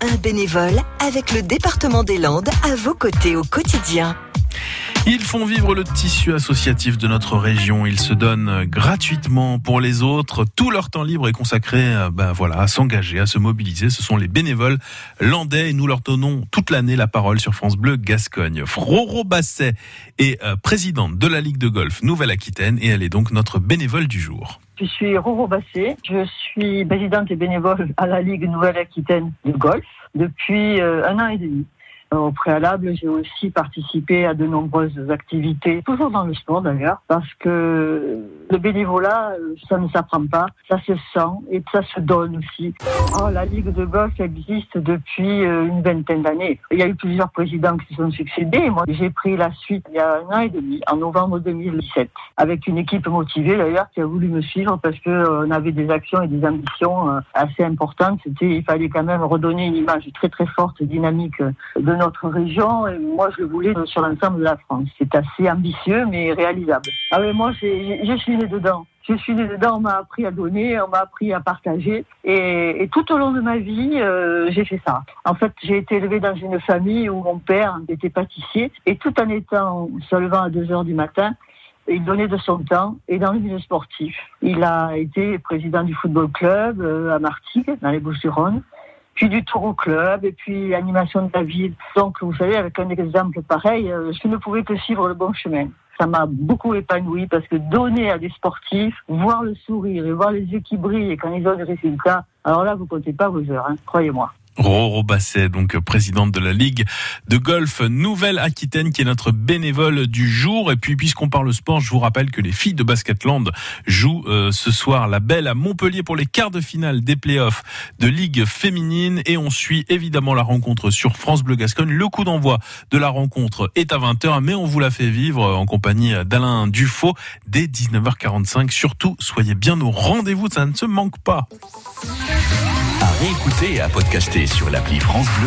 un bénévole avec le département des Landes à vos côtés au quotidien. Ils font vivre le tissu associatif de notre région. Ils se donnent gratuitement pour les autres. Tout leur temps libre est consacré euh, ben voilà, à s'engager, à se mobiliser. Ce sont les bénévoles landais et nous leur donnons toute l'année la parole sur France Bleu Gascogne. Roro Basset est euh, présidente de la Ligue de golf Nouvelle-Aquitaine et elle est donc notre bénévole du jour. Je suis Roro Basset, je suis présidente et bénévole à la Ligue Nouvelle-Aquitaine de golf depuis euh, un an et demi. Au préalable, j'ai aussi participé à de nombreuses activités, toujours dans le sport d'ailleurs, parce que le bénévolat, ça ne s'apprend pas, ça se sent et ça se donne aussi. Oh, la Ligue de golf existe depuis euh, une vingtaine d'années. Il y a eu plusieurs présidents qui se sont succédés. Moi, j'ai pris la suite il y a un an et demi, en novembre 2017, avec une équipe motivée d'ailleurs qui a voulu me suivre parce que euh, avait des actions et des ambitions euh, assez importantes. Il fallait quand même redonner une image très très forte, dynamique de notre notre région et moi je le voulais sur l'ensemble de la France. C'est assez ambitieux mais réalisable. Ah oui, moi je suis dedans. Je suis né dedans, on m'a appris à donner, on m'a appris à partager et, et, tout au long de ma vie, euh, j'ai fait ça. En fait, j'ai été élevée dans une famille où mon père était pâtissier et tout en étant se levant à 2 heures du matin, il donnait de son temps et dans le milieu sportif. Il a été président du football club euh, à Martigues, dans les Bouches-du-Rhône puis du tour au club, et puis animation de la ville. Donc, vous savez, avec un exemple pareil, euh, je ne pouvais que suivre le bon chemin. Ça m'a beaucoup épanoui parce que donner à des sportifs, voir le sourire et voir les yeux qui brillent quand ils ont des résultats, alors là, vous comptez pas vos heures, hein, croyez-moi. Roro Basset, donc présidente de la Ligue de golf Nouvelle-Aquitaine, qui est notre bénévole du jour. Et puis, puisqu'on parle sport, je vous rappelle que les filles de Basketland jouent euh, ce soir la belle à Montpellier pour les quarts de finale des playoffs de Ligue féminine. Et on suit évidemment la rencontre sur France Bleu Gascogne. Le coup d'envoi de la rencontre est à 20h, mais on vous la fait vivre en compagnie d'Alain Dufaux dès 19h45. Surtout, soyez bien au rendez-vous, ça ne se manque pas. À réécouter et à podcaster sur l'appli France Bleu